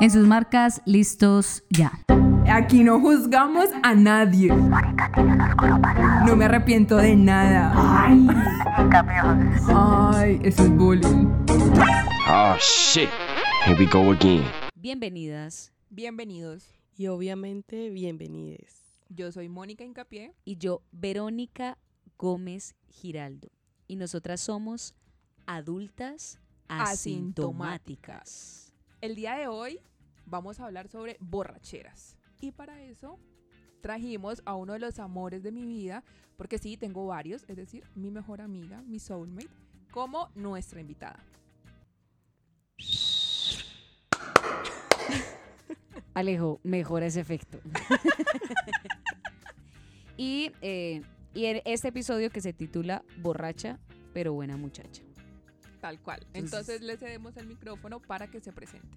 En sus marcas, listos ya. Aquí no juzgamos a nadie. No me arrepiento de nada. Ay, Ay eso es bullying. Oh shit. Here we go again. Bienvenidas. Bienvenidos. Y obviamente, bienvenides. Yo soy Mónica Incapié. Y yo, Verónica Gómez Giraldo. Y nosotras somos adultas asintomáticas. El día de hoy vamos a hablar sobre borracheras. Y para eso trajimos a uno de los amores de mi vida, porque sí, tengo varios, es decir, mi mejor amiga, mi soulmate, como nuestra invitada. Alejo, mejora ese efecto. y, eh, y en este episodio que se titula Borracha, pero buena muchacha. Tal cual. Entonces le cedemos el micrófono para que se presente.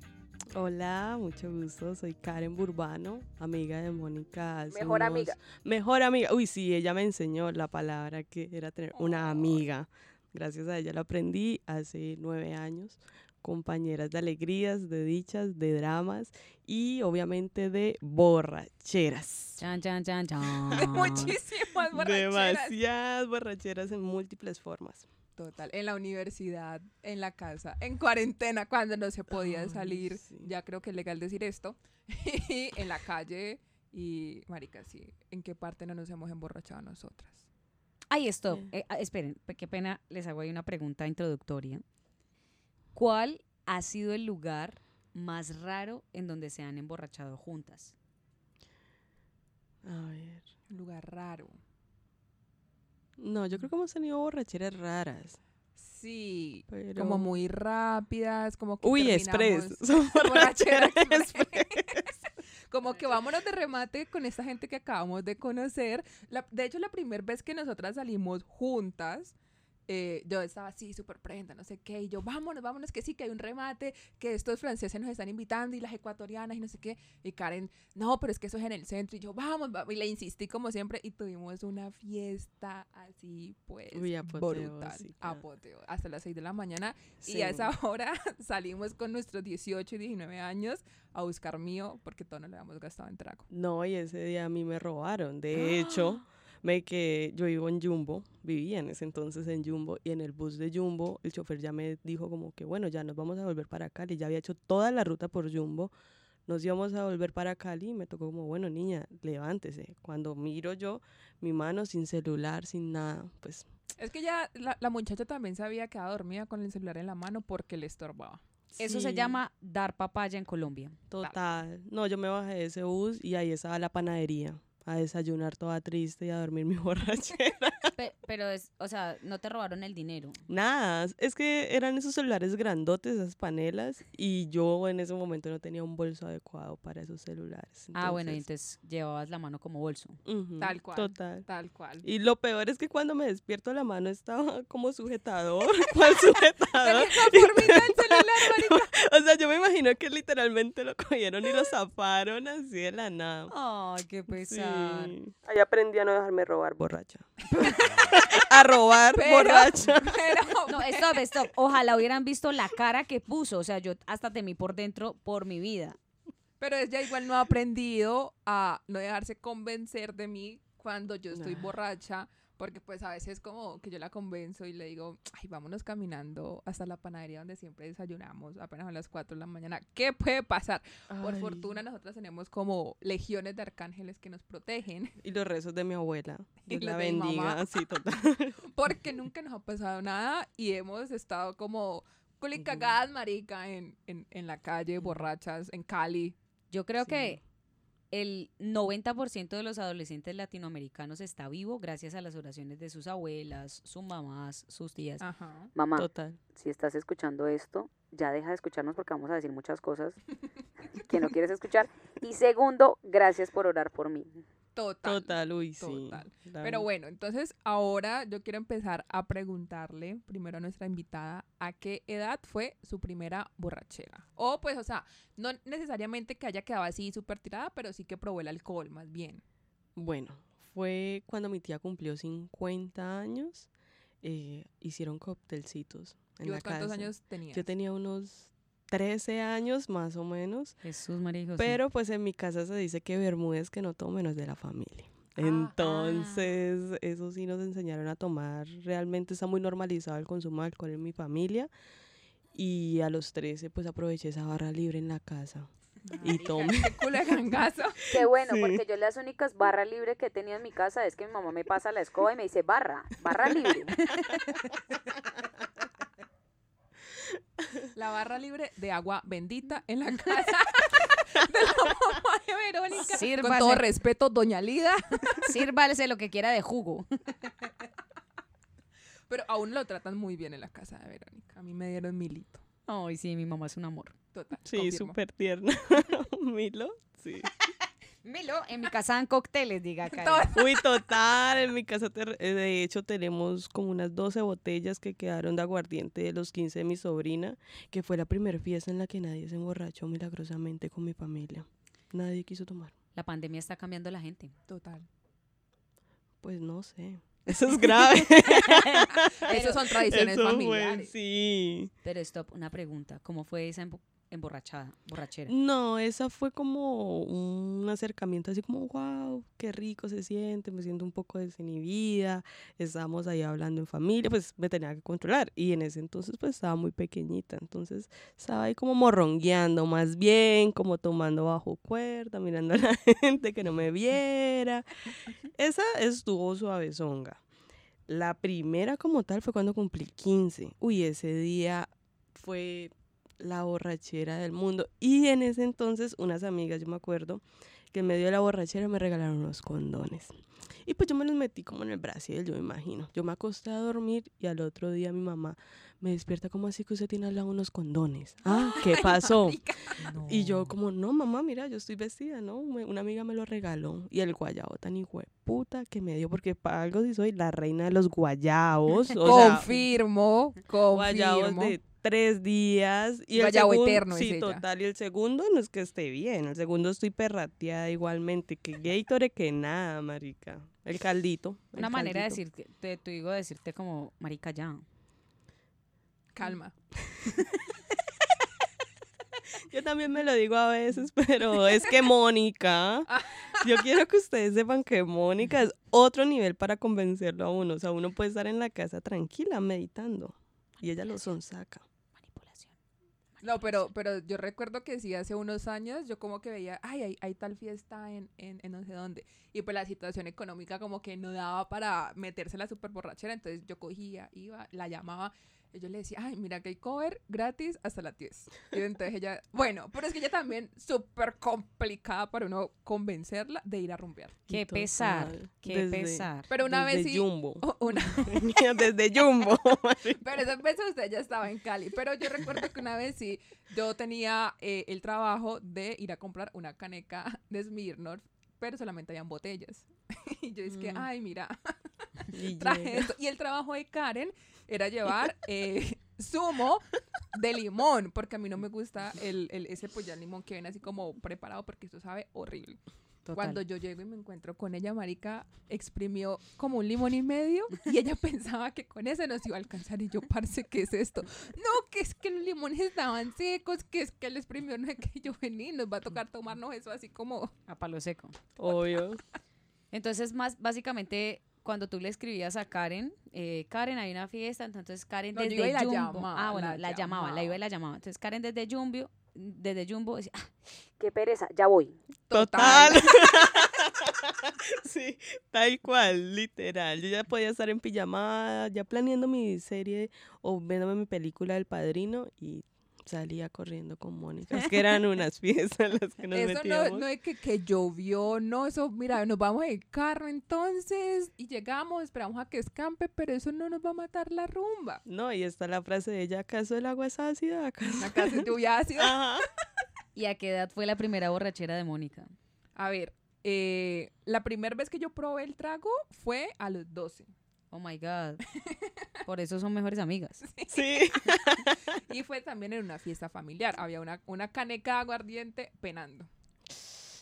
Hola, mucho gusto. Soy Karen Burbano, amiga de Mónica. Mejor amiga. Mejor amiga. Uy, sí, ella me enseñó la palabra que era tener una amiga. Gracias a ella lo aprendí hace nueve años. Compañeras de alegrías, de dichas, de dramas y obviamente de borracheras. Chan, chan, chan, chan. Muchísimas borracheras. Demasiadas borracheras en múltiples formas. Total, en la universidad, en la casa, en cuarentena, cuando no se podía salir, ya creo que es legal decir esto, y en la calle, y marica, sí, ¿en qué parte no nos hemos emborrachado nosotras? Ay, esto, eh, ah, esperen, qué pena, les hago ahí una pregunta introductoria. ¿Cuál ha sido el lugar más raro en donde se han emborrachado juntas? A ver. Un lugar raro. No, yo creo que hemos tenido borracheras raras. Sí, como muy rápidas, como que Uy, express. borracheras como que vámonos de remate con esta gente que acabamos de conocer. de hecho, la primera vez que nosotras salimos juntas, eh, yo estaba así súper prenda, no sé qué, y yo, vámonos, vámonos, que sí, que hay un remate, que estos franceses nos están invitando y las ecuatorianas y no sé qué, y Karen, no, pero es que eso es en el centro, y yo, vamos, y le insistí como siempre, y tuvimos una fiesta así, pues, brutal, apoteo, hasta las 6 de la mañana, y a esa hora salimos con nuestros 18 y 19 años a buscar mío, porque todo no le habíamos gastado en trago. No, y ese día a mí me robaron, de hecho me que yo vivo en Jumbo, vivía en ese entonces en Jumbo y en el bus de Jumbo el chofer ya me dijo como que bueno, ya nos vamos a volver para Cali, ya había hecho toda la ruta por Jumbo, nos íbamos a volver para Cali y me tocó como bueno, niña, levántese. Cuando miro yo mi mano sin celular, sin nada, pues... Es que ya la, muchacha también se había quedado dormida con el celular en la mano porque le estorbaba. Eso se llama dar papaya en Colombia. Total. No, yo me bajé de ese bus y ahí estaba la panadería a desayunar toda triste y a dormir mi borrachera. pero, es, o sea, no te robaron el dinero. Nada, es que eran esos celulares grandotes, esas panelas, y yo en ese momento no tenía un bolso adecuado para esos celulares. ah, bueno, y entonces llevabas la mano como bolso. tal cual. Total. Tal cual. Y lo peor es que cuando me despierto la mano estaba como sujetador. ¿Cuál sujetador? o sea, yo me imagino que literalmente lo cogieron y lo zafaron así de la nada. Ay, qué pesado. Ahí aprendí a no dejarme robar borracha. a robar borracha. No, stop, stop. Ojalá hubieran visto la cara que puso. O sea, yo hasta temí por dentro por mi vida. Pero ella igual no ha aprendido a no dejarse convencer de mí cuando yo estoy borracha porque pues a veces como que yo la convenzo y le digo, ay, vámonos caminando hasta la panadería donde siempre desayunamos, apenas a las 4 de la mañana. ¿Qué puede pasar? Por fortuna nosotros tenemos como legiones de arcángeles que nos protegen. Y los rezos de mi abuela. Y la bendiga, sí, total. Porque nunca nos ha pasado nada y hemos estado como culicagadas, marica, en, en, en la calle, borrachas, en Cali. Yo creo que el 90% de los adolescentes latinoamericanos está vivo gracias a las oraciones de sus abuelas, sus mamás, sus tías. Ajá. Mamá, Total. si estás escuchando esto, ya deja de escucharnos porque vamos a decir muchas cosas que no quieres escuchar. Y segundo, gracias por orar por mí. Total. Total, uy, sí. Pero bueno, entonces ahora yo quiero empezar a preguntarle primero a nuestra invitada a qué edad fue su primera borrachera. O pues, o sea, no necesariamente que haya quedado así súper tirada, pero sí que probó el alcohol más bien. Bueno, fue cuando mi tía cumplió 50 años. Eh, hicieron cóctelcitos en la ¿Cuántos años tenías? Yo tenía unos 13 años más o menos. Jesús María José. Pero pues en mi casa se dice que Bermúdez que no tome no es de la familia. Entonces, eso sí nos enseñaron a tomar. Realmente está muy normalizado el consumo de alcohol en mi familia. Y a los 13 pues aproveché esa barra libre en la casa. Y tomé. Qué bueno, Sí. porque yo las únicas barra libre que he tenido en mi casa es que mi mamá me pasa la escoba y me dice barra, barra libre. La barra libre de agua bendita en la casa de la mamá de Verónica. Con Sírvase. todo respeto, doña Lida. Sírvase lo que quiera de jugo. Pero aún lo tratan muy bien en la casa de Verónica. A mí me dieron milito. Ay, sí, mi mamá es un amor. Total. Sí, súper tierna. Milo, sí. Milo, en mi casa dan cócteles, diga. Todo- Uy, total, en mi casa ter- eh, de hecho tenemos como unas 12 botellas que quedaron de aguardiente de los 15 de mi sobrina, que fue la primera fiesta en la que nadie se emborrachó milagrosamente con mi familia. Nadie quiso tomar. La pandemia está cambiando a la gente. Total. Pues no sé. Eso es grave. Esas son tradiciones Eso fue, familiares. sí. Pero stop, una pregunta. ¿Cómo fue esa emborrachada, borrachera? No, esa fue como un acercamiento así como, wow, qué rico se siente, me siento un poco desinhibida, estábamos ahí hablando en familia, pues me tenía que controlar y en ese entonces pues estaba muy pequeñita, entonces estaba ahí como morrongueando más bien, como tomando bajo cuerda, mirando a la gente que no me viera. Esa estuvo suavezonga. La primera como tal fue cuando cumplí 15. Uy, ese día fue la borrachera del mundo. Y en ese entonces, unas amigas, yo me acuerdo, que en medio de la borrachera me regalaron unos condones. Y pues yo me los metí como en el brasier, yo me imagino. Yo me acosté a dormir y al otro día mi mamá me despierta como así que usted tiene al lado unos condones. Ah, ¿qué pasó? Y yo como, no, mamá, mira, yo estoy vestida, ¿no? Me- Una amiga me lo regaló. Y el guayabo tan hijo de puta que me dio, porque para algo sí soy la reina de los guayabos. O sea, confirmo, guayabos confirmo. de tres días. Y el Guayabo segun- eterno es Sí, ella. total. Y el segundo no es que esté bien. El segundo estoy perrateada igualmente. Que Gatorade que nada, marica. El caldito. el Una manera de decirte, te, tu digo decirte como, marica, ya. Calma. Yo también me lo digo a veces, pero es que Mónica, yo quiero que ustedes sepan que Mónica es otro nivel para convencerlo a uno. O sea, uno puede estar en la casa tranquila, meditando. Y ella lo sonsaca. Manipulación. No, pero, pero yo recuerdo que sí, hace unos años yo como que veía, ay, hay, hay tal fiesta en, en, en no sé dónde. Y pues la situación económica como que no daba para meterse la super borrachera. Entonces yo cogía, iba, la llamaba. Y yo le decía, ay, mira que hay cover gratis hasta las 10. Y entonces ella, bueno, pero es que ella también súper complicada para uno convencerla de ir a rumbear. Qué Total. pesar, qué Desde- pesar. Pero una vez desde sí, Jumbo. una, desde Jumbo. Pero esa vez usted ya estaba en Cali. Pero yo recuerdo que una vez sí, yo tenía eh, el trabajo de ir a comprar una caneca de Smirnoff, pero solamente habían botellas. y yo es que, Mm. ay, mira, Y traje llega. esto. Y el trabajo de Karen era llevar eh, zumo de limón, porque a mí no me gusta el, el- ese ya limón que viene así como preparado, porque eso sabe horrible. Total. Cuando yo llego y me encuentro con ella, Marica exprimió como un limón y medio y ella pensaba que con ese nos iba a alcanzar. Y yo, parce, ¿qué es esto? No, que es que los limones estaban secos, que es que él exprimió, no es que yo vení, nos va a tocar tomarnos eso así como. A palo seco. Obvio. Entonces, más básicamente, cuando tú le escribías a Karen, eh, Karen, hay una fiesta, entonces Karen No, yo desde iba y la Jumbo. llamaba, ah, bueno, la la, llamaba, la iba y la llamaba. Entonces, Karen desde Jumbo, desde Jumbo, decía, "Ah, Qué pereza, ya voy. Total. sí, tal cual, literal. Yo ya podía estar en pijamada, ya planeando mi serie o viéndome mi película del padrino y salía corriendo con Mónica. Es que eran unas fiestas las que nos Eso no, metíamos. no es que, que llovió, no, eso, mira, nos vamos en carro entonces y llegamos, esperamos a que escampe, pero eso no nos va a matar la rumba. No, y está la frase de ella, ¿acaso el agua es ácida? ¿Acaso? Acá se lluvia ácida. Ajá. ¿y a qué edad fue la primera borrachera de Mónica? A ver, eh, la primera vez que yo probé el trago fue a los 12. Oh my God. Por eso son mejores amigas. Sí. Y fue también en una fiesta familiar. Había una, una caneca de aguardiente penando.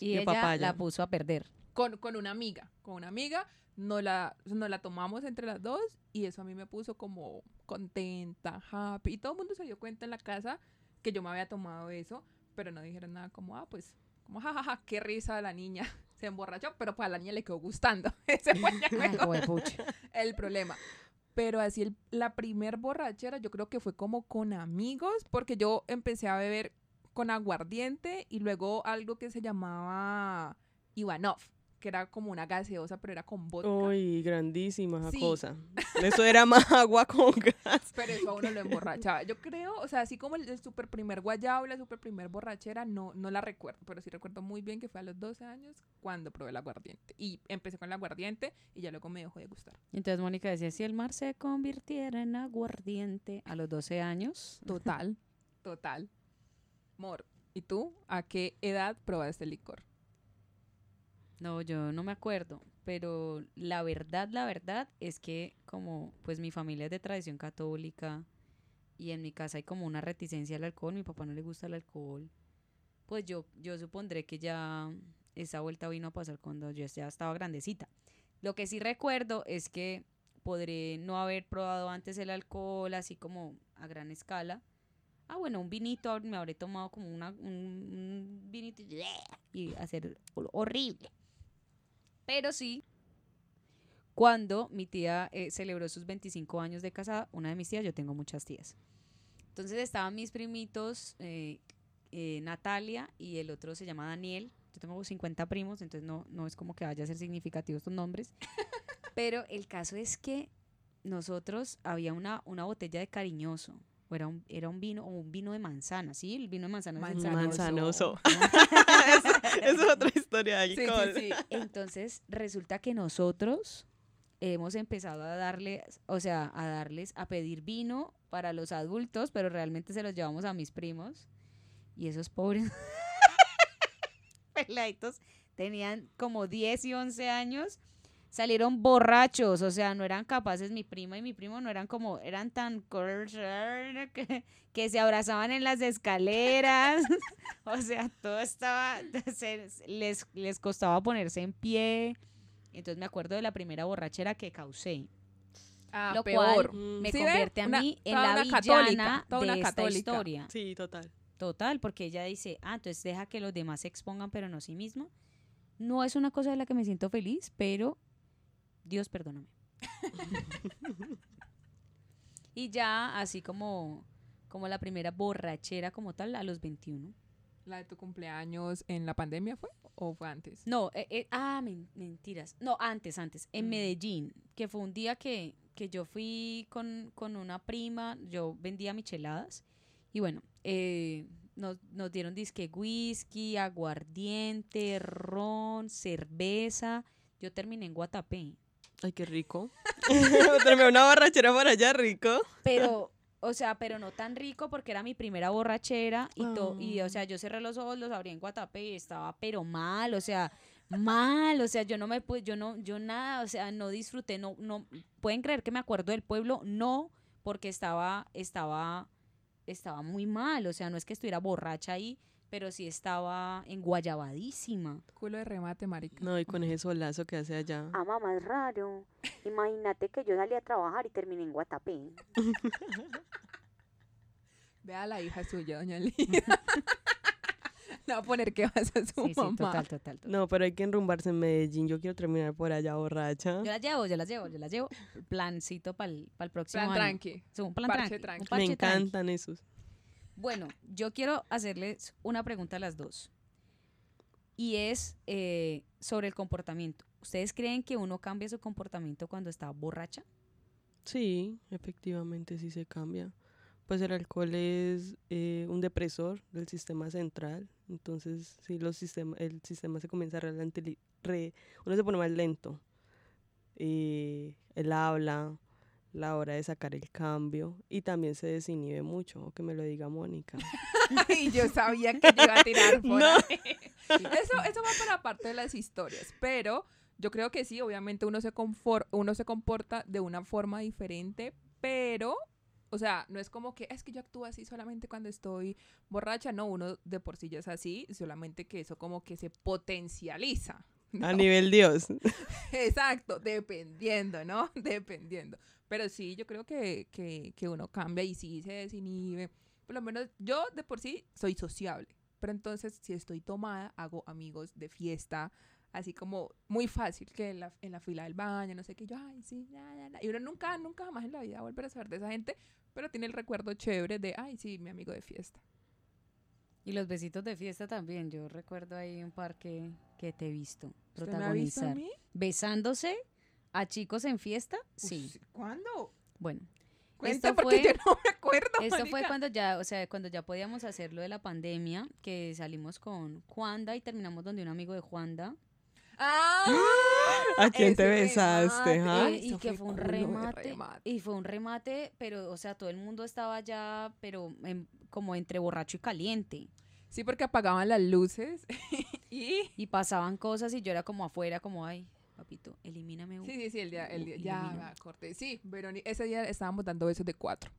Y De ella papaya. la puso a perder. Con, con una amiga. Con una amiga. Nos la, nos la tomamos entre las dos. Y eso a mí me puso como contenta, happy. Y todo el mundo se dio cuenta en la casa que yo me había tomado eso, pero no dijeron nada como, ah, pues, como, jajaja, qué risa la niña. Se emborrachó, pero pues a la niña le quedó gustando. Ese fue el problema. Pero así el- la primer borrachera yo creo que fue como con amigos, porque yo empecé a beber con aguardiente y luego algo que se llamaba Ivanov, que era como una gaseosa, pero era con vodka. Uy, grandísima esa Sí. cosa. Eso era más agua con gas. Pero eso a uno lo emborrachaba. Yo creo, o sea, así como el, el super primer guayabo la super primer borrachera, no, no la recuerdo, pero sí recuerdo muy bien que fue a los 12 años cuando probé el aguardiente. Y empecé con el aguardiente y ya luego me dejó de gustar. Entonces Mónica decía, si el mar se convirtiera en aguardiente a los 12 años, Total, total. Mor, ¿y tú a qué edad probaste el licor? No, yo no me acuerdo, pero la verdad, la verdad es que como pues mi familia es de tradición católica y en mi casa hay como una reticencia al alcohol, mi papá no le gusta el alcohol, pues yo, yo supondré que ya esa vuelta vino a pasar cuando yo ya estaba grandecita. Lo que sí recuerdo es que podré no haber probado antes el alcohol así como a gran escala. Ah, bueno, un vinito, me habré tomado como una, un, un vinito y hacer horrible. Pero sí, cuando mi tía eh, celebró sus 25 años de casada, una de mis tías, yo tengo muchas tías. Entonces estaban mis primitos, eh, eh, Natalia y el otro se llama Daniel. Yo tengo 50 primos, entonces no, no es como que vaya a ser significativo estos nombres. Pero el caso es que nosotros había una, una botella de cariñoso. O era un, era un vino, o un vino de manzana, ¿sí? El vino de manzana. es el Manzanoso. Manzanoso. es, es otra historia de Sí, alcohol. sí, sí. Entonces resulta que nosotros hemos empezado a darle, o sea, a darles, a pedir vino para los adultos, pero realmente se los llevamos a mis primos. Y esos pobres peladitos tenían como 10 y 11 años, salieron borrachos, o sea, no eran capaces, mi prima y mi primo no eran como, eran tan que, que se abrazaban en las escaleras, o sea, todo estaba, se- les, les costaba ponerse en pie. Entonces me acuerdo de la primera borrachera que causé. Ah, Lo peor. cual Mm, me convierte a Una- mí en toda la una villana católica, toda de una esta católica. historia. Sí, total. Total, porque ella dice, ah, entonces deja que los demás se expongan, pero no a sí mismo. No es una cosa de la que me siento feliz, pero Dios perdóname. y ya así como, como la primera borrachera como tal, a los 21. ¿La de tu cumpleaños en la pandemia fue? ¿O fue antes? No, eh, eh, ah, men- mentiras. No, antes, antes, en Mm. Medellín, que fue un día que, que yo fui con, con una prima, yo vendía micheladas y bueno, eh, nos, nos dieron disque whisky, aguardiente, ron, cerveza. Yo terminé en Guatapé. Ay, qué rico. Traeme una borrachera por allá, rico. Pero, o sea, pero no tan rico porque era mi primera borrachera y, to- y o sea, yo cerré los ojos, los abrí en Guatapé y estaba pero mal, o sea, mal, o sea, yo no me pude, yo no, yo nada, o sea, no disfruté, no, no, pueden creer que me acuerdo del pueblo, no, porque estaba, estaba, estaba muy mal, o sea, no es que estuviera borracha ahí, pero sí estaba enguayabadísima. Culo de remate, marica. No, y con ese solazo que hace allá. Ah, mamá, es raro. Imagínate que yo salí a trabajar y terminé en Guatapé. Vea a la hija suya, doña Lina. Le va a poner que vas a su Sí, sí, mamá. total, total, total. No, pero hay que enrumbarse en Medellín. Yo quiero terminar por allá borracha. Yo las llevo, yo las llevo, yo las llevo. Plancito para el próximo Plan año. tranqui. Sí, un plan Parche tranqui, tranqui. un Me tranqui. encantan esos. Bueno, yo quiero hacerles una pregunta a las dos. Y es eh, sobre el comportamiento. ¿Ustedes creen que uno cambia su comportamiento cuando está borracha? Sí, efectivamente sí se cambia. Pues el alcohol es eh, un depresor del sistema central. Entonces, sí, los sistema, el sistema se comienza a re- uno se pone más lento. Eh, el habla, la hora de sacar el cambio y también se desinhibe mucho, o que me lo diga Mónica. Y yo sabía que yo iba a tirar por No. ahí. Eso, eso va para la parte de las historias, pero yo creo que sí, obviamente uno se, confor- uno se comporta de una forma diferente, pero, o sea, no es como que es que yo actúo así solamente cuando estoy borracha, no, uno de por sí ya es así, solamente que eso como que se potencializa. A nivel Dios. Exacto, dependiendo, ¿no? Dependiendo. Pero sí, yo creo que, que, que uno cambia y sí se desinhibe. por lo menos yo de por sí soy sociable. Pero entonces, si estoy tomada, hago amigos de fiesta, así como muy fácil, que en la, en la fila del baño, no sé qué, yo, ay, sí, na, na, na". Y uno nunca, nunca jamás en la vida volver a saber de esa gente, pero tiene el recuerdo chévere de, ay, sí, mi amigo de fiesta. Y los besitos de fiesta también. Yo recuerdo ahí un par que, que te he visto ¿Usted me ha visto a protagonizar. mí? Besándose a chicos en fiesta. Sí. ¿Cuándo? Bueno, Cuenta Esto porque fue- yo no me acuerdo. Esto fue marica. cuando ya, o sea, cuando ya podíamos hacer lo de la pandemia, que salimos con Juanda y terminamos donde un amigo de Juanda. ¡Ah! ¿A quién te besaste, remate. ah? eh, y que fue un remate, remate. Y fue un remate, pero, o sea, todo el mundo estaba ya, pero en- como entre borracho y caliente. Sí, porque apagaban las luces y... Y pasaban cosas y yo era como afuera, como, ay, papito, elimíname uno. Sí, sí, sí, el día, el día, ya acordé. Sí, Verónica, ese día estábamos dando besos de cuatro.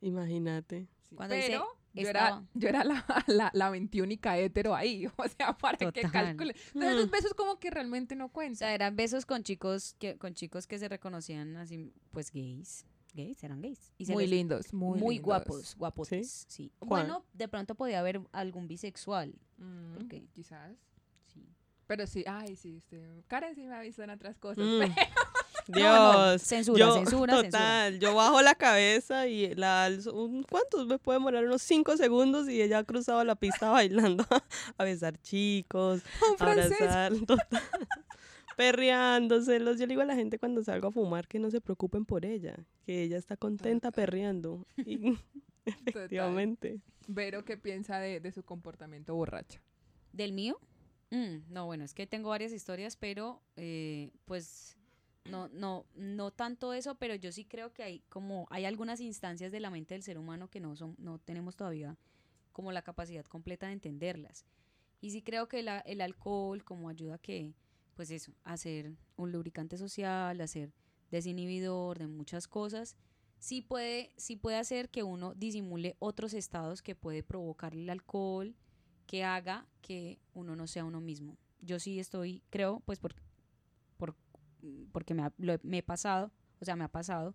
Imagínate. Sí, Cuando dice, pero yo era, yo era la, la, la 21 hetero ahí, o sea, para que Total. calcule. Entonces, esos besos como que realmente no O cuentan. sea, eran besos con chicos que, con chicos que se reconocían así, pues gays. Gays, eran gays. Y muy les- lindos, muy, muy, lindos. guapos, guapotes, sí. Bueno, de pronto podía haber algún bisexual, Mm, ¿Por qué? Quizás. Pero sí, ay, sí, este, Karen sí me ha visto en otras cosas. Mm. No, no, Dios. censura, yo, censura, censura. total, yo bajo la cabeza y la alzo. un- ¿Cuántos me puede demorar? Unos cinco segundos y ella ha cruzado la pista bailando a besar chicos, Un a francés. abrazar, total, perreándoselos. Yo le digo a la gente cuando salgo a fumar que no se preocupen por ella, que ella está contenta Total. perreando. Y efectivamente. Vero, ¿qué piensa de, de su comportamiento borracha? ¿Del mío? Mm, no, bueno, es que tengo varias historias, pero eh, pues no, no, no tanto eso, pero yo sí creo que hay como hay algunas instancias de la mente del ser humano que no son, no tenemos todavía como la capacidad completa de entenderlas. Y sí creo que el alcohol como ayuda a que, pues eso, a ser un lubricante social, a ser desinhibidor de muchas cosas, sí puede, sí puede hacer que uno disimule otros estados que puede provocar el alcohol, que haga que uno no sea uno mismo. Yo sí estoy, creo, pues por, por porque me ha, lo he- me he pasado, o sea, me ha pasado.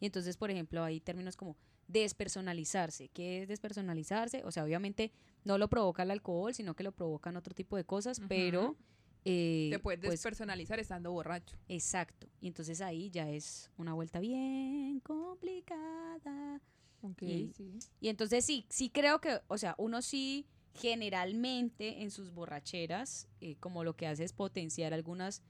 Y entonces, por ejemplo, hay términos como despersonalizarse. ¿Qué es despersonalizarse? O sea, obviamente no lo provoca el alcohol, sino que lo provocan otro tipo de cosas, pero... eh, Te puedes pues, despersonalizar estando borracho. Exacto. Y entonces ahí ya es una vuelta bien complicada. Ok, Y- sí. Y entonces sí, sí creo que, o sea, uno sí generalmente en sus borracheras, eh, como lo que hace es potenciar algunas,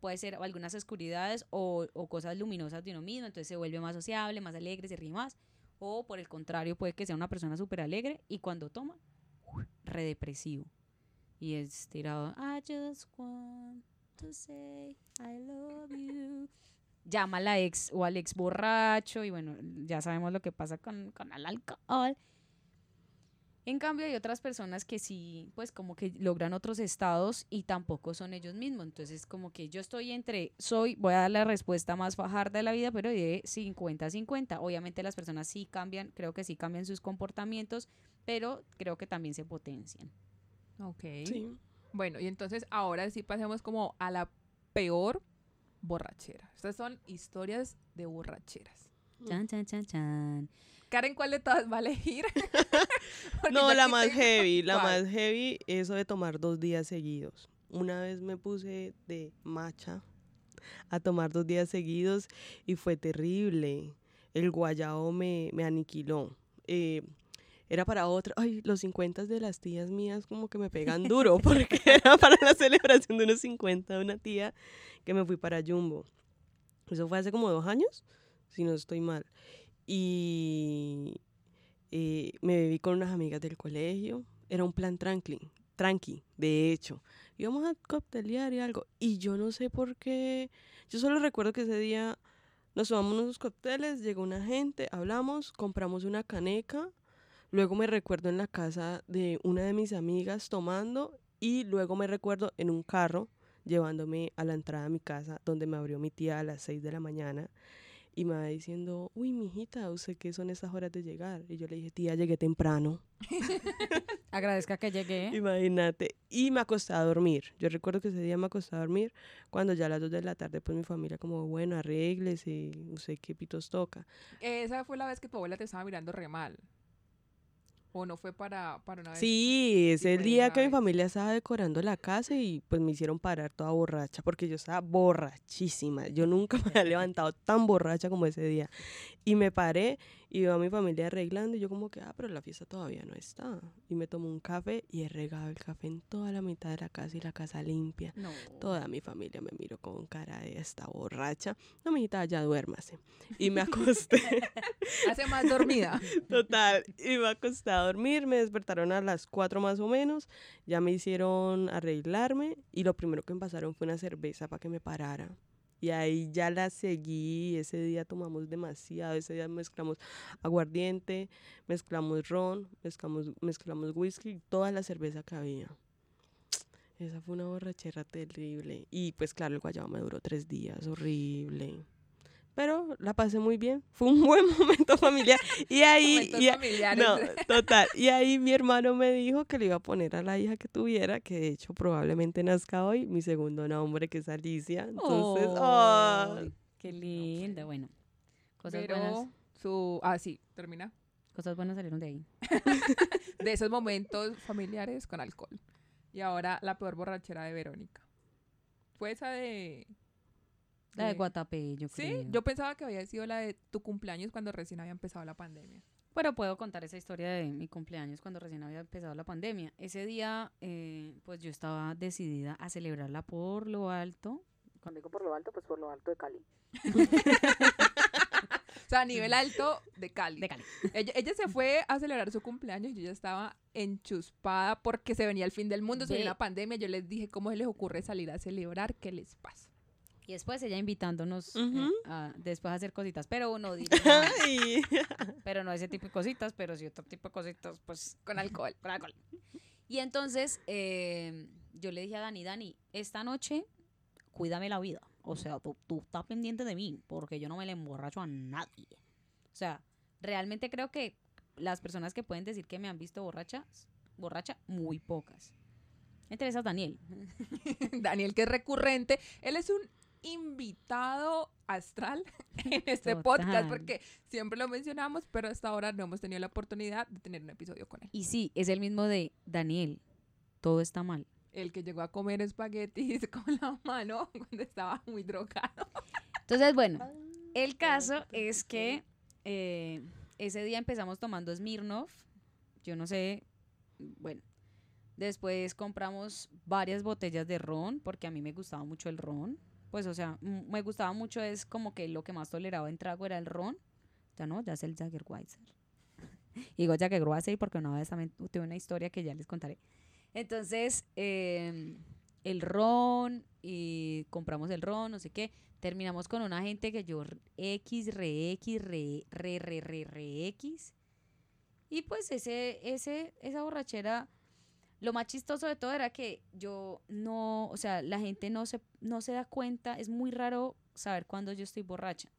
puede ser algunas oscuridades o, cosas luminosas de uno mismo, entonces se vuelve más sociable, más alegre, se ríe más. O por el contrario, puede que sea una persona súper alegre y cuando toma, redepresivo. Y es tirado, I just want to say I love you. Llama a la ex o al ex borracho y bueno, ya sabemos lo que pasa con, con el alcohol. En cambio hay otras personas que sí, pues como que logran otros estados y tampoco son ellos mismos. Entonces como que yo estoy entre, soy, voy a dar la respuesta más fajarda de la vida, pero de 50-50. Obviamente las personas sí cambian, creo que sí cambian sus comportamientos, pero creo que también se potencian. Ok. Sí. Bueno, y entonces ahora sí pasemos como a la peor borrachera. Estas son historias de borracheras. Chan, chan, chan, chan. Karen, ¿cuál de todas va a elegir? No, la más tengo- heavy, la ¿Cuál? más heavy, eso de tomar dos días seguidos. Una vez me puse de macha a tomar dos días seguidos y fue terrible. El guayao me, me aniquiló. Eh, era para otra, ay, los 50 de las tías mías como que me pegan duro, porque era para la celebración de unos 50 de una tía que me fui para Jumbo. Eso fue hace como dos años, si no estoy mal. Y eh, me bebí con unas amigas del colegio. Era un plan tranqui, tranqui, de hecho. Íbamos a coctelear y algo. Y yo no sé por qué. Yo solo recuerdo que ese día nos tomamos unos cócteles, llegó una gente, hablamos, compramos una caneca. Luego me recuerdo en la casa de una de mis amigas tomando. Y luego me recuerdo en un carro llevándome a la entrada de mi casa, donde me abrió mi tía a las 6 de la mañana y me va diciendo, uy, mijita, ¿usted qué son esas horas de llegar? Y yo le dije, tía, llegué temprano. Agradezca que llegué. Imagínate. Y me acosté a dormir. Yo recuerdo que ese día me acosté a dormir cuando ya a las 2 de la tarde, pues mi familia como, bueno, arregles y usted qué pitos toca. Esa fue la vez que tu abuela te estaba mirando re mal. ¿O no fue para, para una vez? Sí, es el día que mi familia estaba decorando la casa y pues me hicieron parar toda borracha porque yo estaba borrachísima. Yo nunca me había levantado tan borracha como ese día. Y me paré y veo a mi familia arreglando y yo como que, ah, pero la fiesta todavía no está. Y me tomo un café y he regado el café en toda la mitad de la casa y la casa limpia. No. Toda mi familia me miró con cara de esta borracha. No, mijita, ya duérmase. Y me acosté. Hace más dormida. Total, y me acosté a dormir, me despertaron a las 4 más o menos, ya me hicieron arreglarme y lo primero que me pasaron fue una cerveza para que me parara. Y ahí ya la seguí, ese día tomamos demasiado, ese día mezclamos aguardiente, mezclamos ron, mezclamos, mezclamos whisky, toda la cerveza que había. Esa fue una borrachera terrible. Y pues claro, el guayabo me duró tres días, horrible. Pero la pasé muy bien. Fue un buen momento familiar. Y ahí, y a- no, total. Y ahí mi hermano me dijo que le iba a poner a la hija que tuviera, que de hecho probablemente nazca hoy, mi segundo nombre, que es Alicia. Entonces, qué linda. Bueno, cosas Pero buenas, su... Ah, sí, termina. cosas buenas salieron de ahí. De esos momentos familiares con alcohol. Y ahora la peor borrachera de Verónica. Fue esa de... La de Guatapé, yo Sí, creo. yo pensaba que había sido la de tu cumpleaños cuando recién había empezado la pandemia. Pero puedo contar esa historia de mi cumpleaños cuando recién había empezado la pandemia. Ese día, eh, pues yo estaba decidida a celebrarla por lo alto. Cuando digo por lo alto, pues por lo alto de Cali. O sea, a nivel alto de Cali. De Cali. Ella, ella se fue a celebrar su cumpleaños y yo ya estaba enchuspada porque se venía el fin del mundo, se venía Ve. una pandemia. Yo les dije, ¿cómo se les ocurre salir a celebrar? ¿Qué les pasa? Y después ella invitándonos eh, a después a hacer cositas. Pero no diré nada. Ay. Pero no ese tipo de cositas, pero sí otro tipo de cositas, pues Con alcohol. con alcohol. Y entonces eh, yo le dije a Dani, Dani, esta noche cuídame la vida. O sea, tú, tú estás pendiente de mí, porque yo no me le emborracho a nadie. O sea, realmente creo que las personas que pueden decir que me han visto borracha, borracha, muy pocas. Entre esas, Daniel. Daniel, que es recurrente. Él es un invitado astral en este Total. podcast porque siempre lo mencionamos, pero hasta ahora no hemos tenido la oportunidad de tener un episodio con él. Y sí, es el mismo de Daniel. Todo está mal. El que llegó a comer espaguetis con la mano cuando estaba muy drogado. Entonces, bueno, el caso es que eh, ese día empezamos tomando Smirnoff. Yo no sé, bueno. Después compramos varias botellas de ron, porque a mí me gustaba mucho el ron. Pues, o sea, me gustaba mucho, es como que lo que más toleraba en trago era el ron. Ya no, ya es el Jaggerweiser. Y digo Jaggerweiser porque una vez también tuve una historia que ya les contaré. Entonces, eh, el ron, y compramos el ron, no sé qué. Terminamos con una gente que yo X, re X, re, re, re, re, re X. Y pues ese, ese, esa borrachera, lo más chistoso de todo era que yo no, o sea, la gente no se, no se da cuenta, es muy raro saber cuándo yo estoy borracha,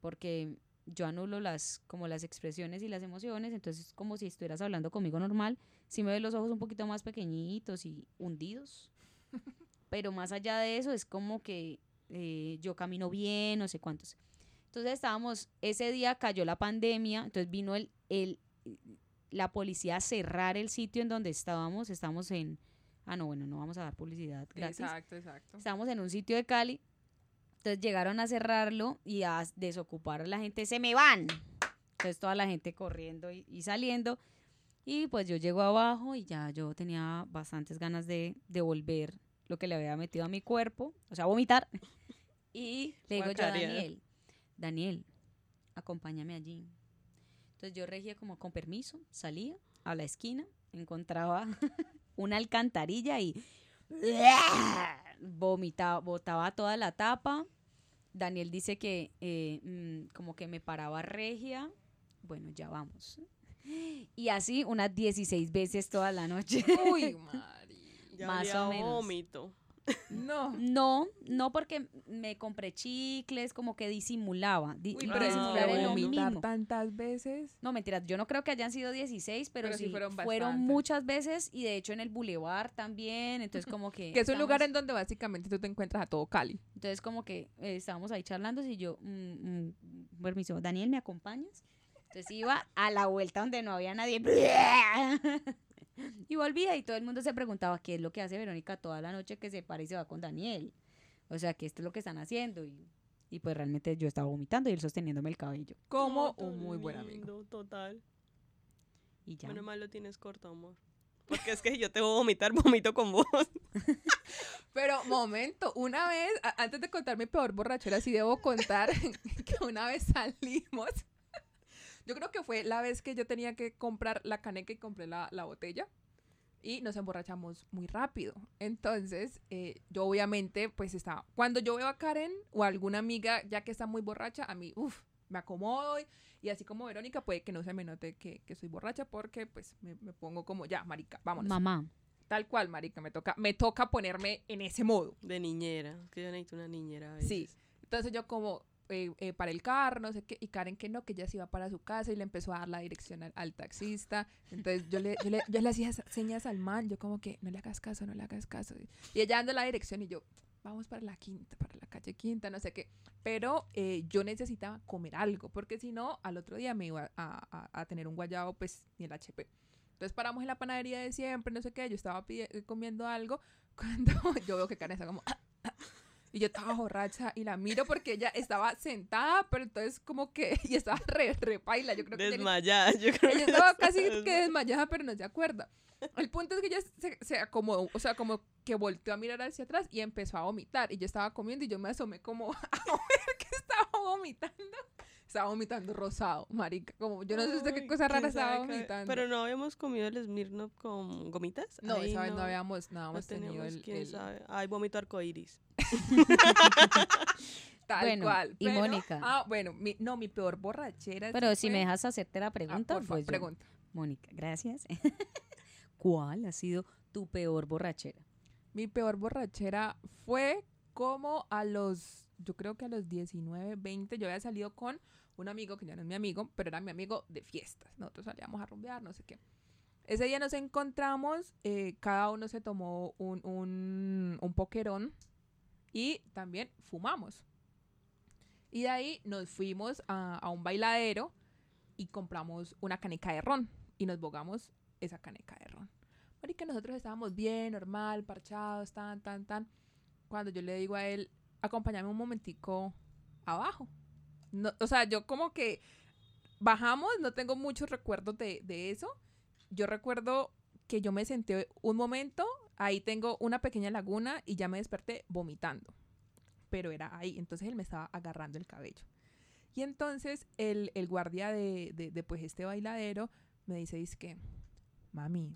porque yo anulo las, como las expresiones y las emociones, entonces es como si estuvieras hablando conmigo normal, si me ves los ojos un poquito más pequeñitos y hundidos, pero más allá de eso es como que eh, yo camino bien, no sé cuántos. Entonces estábamos, ese día cayó la pandemia, entonces vino el, el, la policía a cerrar el sitio en donde estábamos, estábamos en, ah no, bueno, no vamos a dar publicidad gratis. Exacto, exacto. Estábamos en un sitio de Cali, entonces llegaron a cerrarlo y a desocupar a la gente, se me van. Entonces toda la gente corriendo y, y saliendo. Y pues yo llego abajo y ya yo tenía bastantes ganas de devolver lo que le había metido a mi cuerpo, o sea, vomitar. Y le digo yo a. Daniel, Daniel, acompáñame allí. Entonces yo regía como con permiso, salía a la esquina, encontraba una alcantarilla y vomitaba, botaba toda la tapa. Daniel dice que eh, mm, como que me paraba regia. Bueno, ya vamos. Y así unas 16 veces toda la noche. Uy, Mari. Ya Más o menos. vómito. No. No, no porque me compré chicles, como que disimulaba. di- Uy, pero disimular mínimo. tantas veces. No, mentiras, yo no creo que hayan sido 16, pero, Pero sí sí, fueron fueron, muchas veces y de hecho en el Boulevard también, entonces como que... Que es un lugar en donde básicamente tú te encuentras a todo Cali. Entonces como que eh, estábamos ahí charlando y yo, mm, mm, permiso, Daniel, ¿me acompañas? Entonces iba a la vuelta donde no había nadie. Y volvía y todo el mundo se preguntaba qué es lo que hace Verónica toda la noche que se para y se va con Daniel. O sea, que esto es lo que están haciendo. Y, y pues realmente yo estaba vomitando y él sosteniéndome el cabello. Como un muy buen amigo. lindo, Total. Y ya. Menos mal lo tienes corto, amor. Porque es que yo te voy a vomitar, vomito con vos. Pero, momento, una vez, antes de contar mi peor borrachera, sí debo contar que una vez salimos. Yo creo que fue la vez que yo tenía que comprar la caneca y compré la, la botella. Y nos emborrachamos muy rápido. Entonces, eh, yo obviamente, pues estaba. Cuando yo veo a Karen o a alguna amiga ya que está muy borracha, a mí, uff, me acomodo. Y, y así como Verónica, puede que no se me note que, que soy borracha porque, pues, me, me pongo como, ya, marica, vámonos. Mamá. Tal cual, marica, me toca, me toca ponerme en ese modo. De niñera. Es que yo necesito una niñera a Sí. Entonces yo como eh, eh, para el carro, no sé qué, y Karen que no, que ella se iba para su casa y le empezó a dar la dirección al, al taxista. Entonces yo le, yo, le, yo le hacía señas al man, yo como que no le hagas caso, no le hagas caso. Y ella dando la dirección y yo, vamos para la quinta, para la calle quinta, no sé qué. Pero eh, yo necesitaba comer algo, porque si no, al otro día me iba a, a- a tener un guayabo, pues ni el HP. Entonces paramos en la panadería de siempre, no sé qué, yo estaba comiendo algo, cuando yo veo que Karen está como... Y yo estaba borracha y la miro porque ella estaba sentada, pero entonces como que... Y estaba re, re paila, yo creo que... Desmayada. Yo creo ella que estaba casi que desmayada. desmayada, pero no se acuerda. El punto es que ella se, se acomodó, o sea, como que volteó a mirar hacia atrás y empezó a vomitar. Y yo estaba comiendo y yo me asomé como a ver que estaba vomitando. Estaba vomitando rosado, marica. Como yo no sé usted qué cosa rara estaba vomitando. Pero no habíamos comido el Smirnoff con gomitas. no, Ahí esa vez no, habíamos, no habíamos tenido el, quién el- sabe. Ay, vómito arcoíris. tal Bueno, cual. y Mónica. Ah, bueno, mi- no, mi peor borrachera. Pero si me dejas hacerte la Ah, pregunta, por favor, pues pregunta. Mónica, gracias. ¿Cuál ha sido tu peor borrachera? Mi peor borrachera fue como a los, yo creo que a los 19, 20, yo había salido con un amigo que ya no es mi amigo, pero era mi amigo de fiestas. Nosotros salíamos a rumbear, no sé qué. Ese día nos encontramos, eh, cada uno se tomó un, un, un poquerón y también fumamos. Y de ahí nos fuimos a, a un bailadero y compramos una caneca de ron y nos bogamos esa caneca de ron. Marica, nosotros estábamos bien, normal, parchados, tan, tan, tan. Cuando yo le digo a él, acompáñame un momentico abajo. No, o sea, yo como que bajamos, no tengo muchos recuerdos de, de eso. Yo recuerdo que yo me senté un momento, ahí tengo una pequeña laguna y ya me desperté vomitando. Pero era ahí, entonces él me estaba agarrando el cabello. Y entonces el, el guardia de, de, de, pues este bailadero me dice, es que, mami,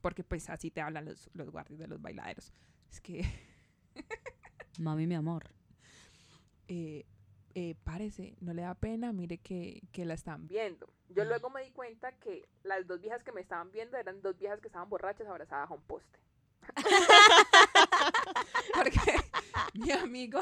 porque pues así te hablan los, los guardias de los bailaderos. Es que, Mami, mi amor. eh, eh, párese, no le da pena, mire que, que la están viendo. Yo luego me di cuenta que las dos viejas que me estaban viendo eran dos viejas que estaban borrachas abrazadas a un poste. Porque mi amigo...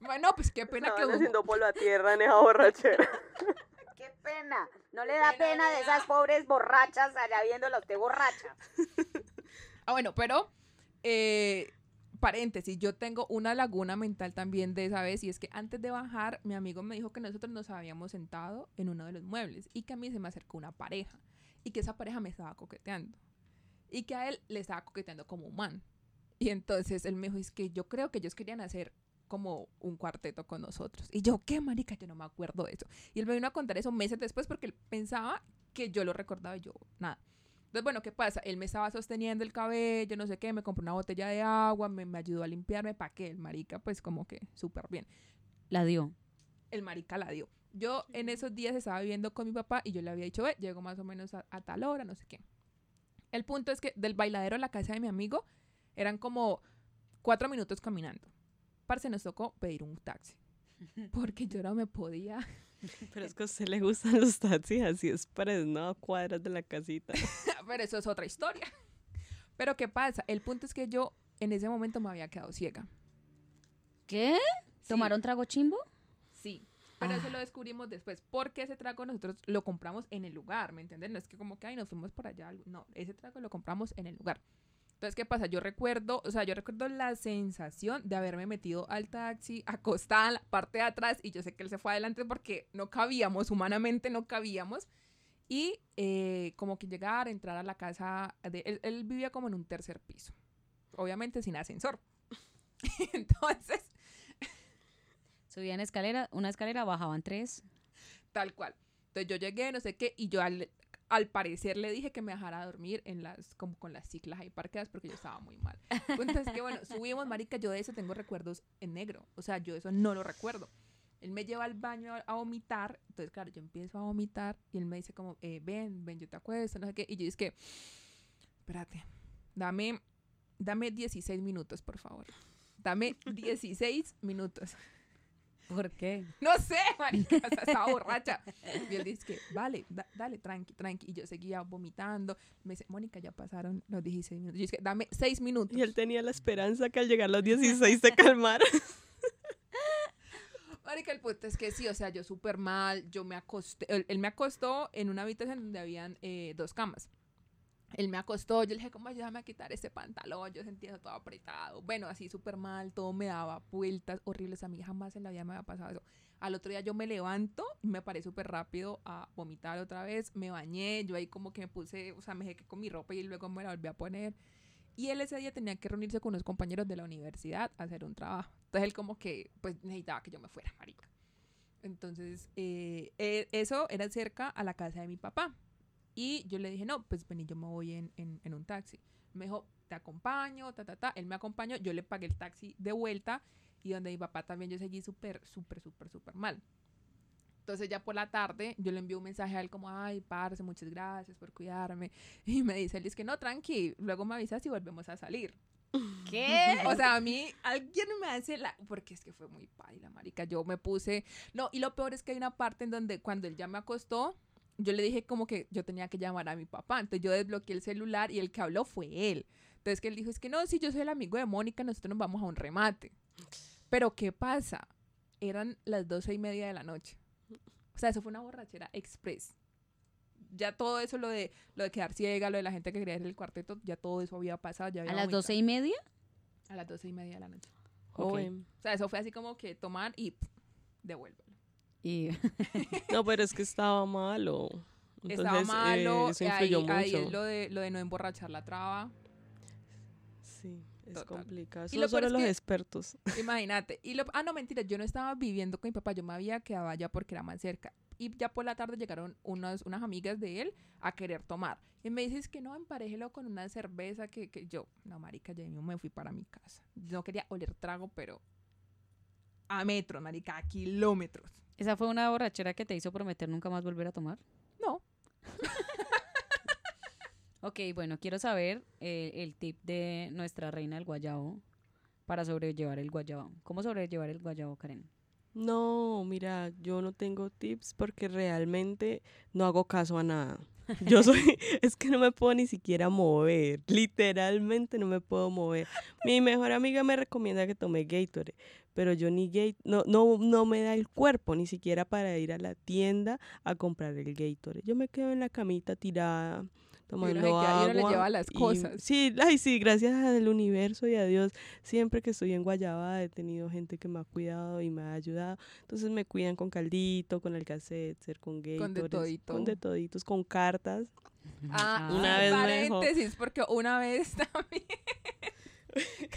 Bueno, pues qué pena que... Estaban un- haciendo polvo a tierra en esa borrachera. Qué pena. No le da pena de esas pobres borrachas allá viéndola usted borracha. Ah, bueno, pero, eh, paréntesis, yo tengo una laguna mental también de esa vez y es que antes de bajar, mi amigo me dijo que nosotros nos habíamos sentado en uno de los muebles y que a mí se me acercó una pareja y que esa pareja me estaba coqueteando y que a él le estaba coqueteando como un man. Y entonces él me dijo, es que yo creo que ellos querían hacer como un cuarteto con nosotros. Y yo, ¿qué marica? Yo no me acuerdo de eso. Y él me vino a contar eso meses después porque él pensaba que yo lo recordaba y yo, nada. Entonces, bueno, ¿qué pasa? Él me estaba sosteniendo el cabello, no sé qué, me compró una botella de agua, me, me ayudó a limpiarme, ¿para qué? El marica, pues como que súper bien. La dio. El marica la dio. Yo en esos días estaba viviendo con mi papá y yo le había dicho, ve, llego más o menos a, a tal hora, no sé qué. El punto es que del bailadero a la casa de mi amigo eran como cuatro minutos caminando. Parce, nos tocó pedir un taxi. Porque yo no me podía. Pero es que a usted le gustan los taxis así es no cuadras de la casita. Pero eso es otra historia. Pero ¿qué pasa? El punto es que yo en ese momento me había quedado ciega. ¿Qué? Sí. ¿Tomaron trago chimbo? Sí. Pero eso lo descubrimos después. Porque ese trago nosotros lo compramos en el lugar, ¿me entienden? No es que como que, ay, nos fuimos por allá. No, ese trago lo compramos en el lugar. Entonces, ¿qué pasa? Yo recuerdo, o sea, yo recuerdo la sensación de haberme metido al taxi, acostada en la parte de atrás, y yo sé que él se fue adelante porque no cabíamos, humanamente no cabíamos. Y eh, como que llegar, entrar a la casa, de, él, él vivía como en un tercer piso, obviamente sin ascensor. Entonces, Subían escalera, una escalera, bajaban tres. Tal cual. Entonces yo llegué, no sé qué, y yo al, al parecer le dije que me dejara dormir en las, como con las ciclas ahí parqueadas porque yo estaba muy mal. Entonces que bueno, subimos, marica, yo de eso tengo recuerdos en negro. O sea, yo eso no lo recuerdo. Él me lleva al baño a, a vomitar, entonces claro, yo empiezo a vomitar y él me dice como, eh, ven, ven, yo te acuesto, no sé qué. Y yo es que, espérate, dame, dame 16 minutos, por favor. Dame 16 minutos. ¿Por qué? No sé, marica, o sea, estaba borracha. Y él dice que, vale, da- dale, tranqui, tranqui. Y yo seguía vomitando. Me dice, Mónica, ya pasaron los 16 minutos. Y yo dije, dame 6 minutos. Y él tenía la esperanza que al llegar los 16 se calmara. Marica, el punto es que sí, o sea, yo súper mal. Yo me acosté, él, él me acostó en una habitación donde habían eh, dos camas. Él me acostó, yo le dije, ¿cómo ayúdame a quitar ese pantalón? Yo sentía todo apretado. Bueno, así súper mal, todo me daba vueltas horribles. A mí jamás en la vida me había pasado eso. Al otro día yo me levanto y me paré súper rápido a vomitar otra vez. Me bañé, yo ahí como que me puse, o sea, me dejé con mi ropa y luego me la volví a poner. Y él ese día tenía que reunirse con unos compañeros de la universidad a hacer un trabajo. Entonces él como que, pues necesitaba que yo me fuera, marica. Entonces, eh, eh, eso era cerca a la casa de mi papá. Y yo le dije, no, pues vení, yo me voy en, en, en un taxi. Me dijo, te acompaño, ta, ta, ta. Él me acompañó, yo le pagué el taxi de vuelta. Y donde mi papá también yo seguí súper, súper, súper, súper mal. Entonces ya por la tarde yo le envío un mensaje a él como, ay, parce, muchas gracias por cuidarme. Y me dice, él dice que no, tranqui, luego me avisas y volvemos a salir. ¿Qué? O sea, a mí alguien me hace la... Porque es que fue muy paila, marica. Yo me puse... No, y lo peor es que hay una parte en donde cuando él ya me acostó, yo le dije como que yo tenía que llamar a mi papá. Entonces yo desbloqueé el celular y el que habló fue él. Entonces que él dijo, es que no, si yo soy el amigo de Mónica, nosotros nos vamos a un remate. Pero ¿qué pasa? Eran las doce y media de la noche. O sea, eso fue una borrachera express. Ya todo eso, lo de, lo de quedar ciega, lo de la gente que quería ir el cuarteto, ya todo eso había pasado. Ya ¿A las doce y media? A las doce y media de la noche. O sea, eso fue así como que tomar y pff, devuélvelo. Y No, pero es que estaba malo. Estaba Entonces, malo, eh, eso ahí, ahí mucho. es lo de, lo de no emborrachar la traba. Sí, es Total. complicado. Y Son lo solo es los expertos. Imagínate. Y lo, ah, no, mentira, yo no estaba viviendo con mi papá, yo me había quedado allá porque era más cerca. Y ya por la tarde llegaron unas, unas amigas de él a querer tomar. Y me dices que no, emparejelo con una cerveza que, que yo, no, marica, ya mismo me fui para mi casa. No quería oler trago, pero a metros, marica, a kilómetros. ¿Esa fue una borrachera que te hizo prometer nunca más volver a tomar? No, Ok, bueno, quiero saber eh, el tip de nuestra reina del guayabo para sobrellevar el guayabo. ¿Cómo sobrellevar el guayabo, Karen? No, mira, yo no tengo tips porque realmente no hago caso a nada. Yo soy, es que no me puedo ni siquiera mover, literalmente no me puedo mover. Mi mejor amiga me recomienda que tome Gatorade, pero yo ni Gate, no, no, no me da el cuerpo ni siquiera para ir a la tienda a comprar el Gatorade. Yo me quedo en la camita tirada, tomando se queda- y uno agua. le lleva las y- cosas. sí, ay, sí, gracias al universo y a Dios, siempre que estoy en Guayaba he tenido gente que me ha cuidado y me ha ayudado. Entonces me cuidan con caldito, con el cassette, con Gatorade, Con de todito. con de toditos, con cartas. Ah, Una vez me dejó- paréntesis, porque una vez también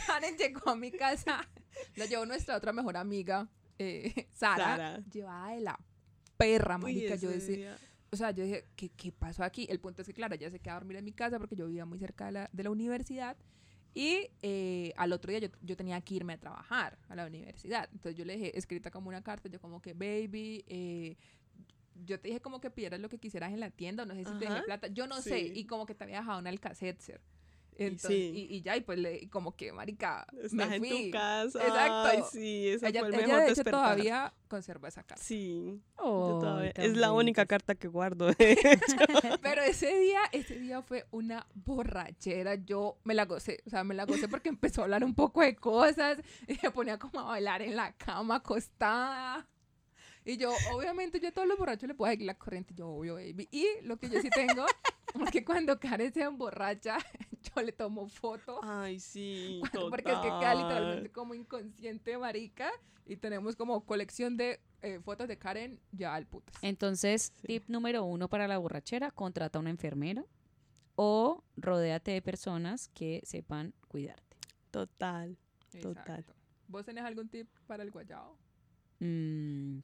Karen llegó a mi casa, la llevó nuestra otra mejor amiga, eh, Sara, Sara. llevada de la perra, Uy, marica. yo decía, día- o sea, yo dije, ¿qué, ¿qué pasó aquí? El punto es que, claro, ella se queda a dormir en mi casa porque yo vivía muy cerca de la, de la universidad. Y eh, al otro día yo, yo tenía que irme a trabajar a la universidad. Entonces yo le dejé escrita como una carta, yo como que, baby, eh, yo te dije como que pidieras lo que quisieras en la tienda, no sé si te dejé plata, yo no sé, y como que te había dejado un alcacetzer. Y Entonces, sí. y, y ya, y pues le, como que, marica, Estás me en fui. tu casa. Exacto. Ay, sí, ese ella, fue el ella, mejor de hecho despertar. todavía conserva esa carta. Sí, yo Oh, todavía- tan es la única carta que guardo. de hecho. Pero ese día, ese día fue una borrachera. Yo me la gocé, o sea, me la gocé porque empezó a hablar un poco de cosas y se ponía como a bailar en la cama acostada. Y yo, obviamente, yo a todos los borrachos le puedo seguir la corriente. Yo, obvio, baby. Y lo que yo sí tengo es que cuando Karen se emborracha, yo le tomo foto. Ay, sí, cuando- porque es que queda literalmente total. como inconsciente, marica. Y tenemos como colección de eh, fotos de Karen ya al putas. Entonces, Sí. tip número uno para la borrachera, contrata a una enfermera o rodéate de personas que sepan cuidarte. Total. total. Exacto. ¿Vos tenés algún tip para el guayao? Mm,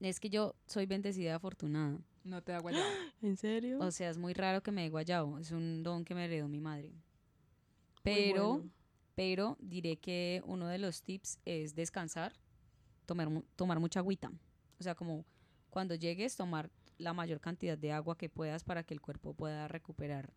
es que yo soy bendecida y afortunada. No te da guayao. ¿En serio? O sea, es muy raro que me dé guayabo. Es un don que me heredó mi madre. Pero, bueno. pero diré que uno de los tips es descansar, tomar, tomar mucha agüita. O sea, como cuando llegues, tomar la mayor cantidad de agua que puedas para que el cuerpo pueda recuperar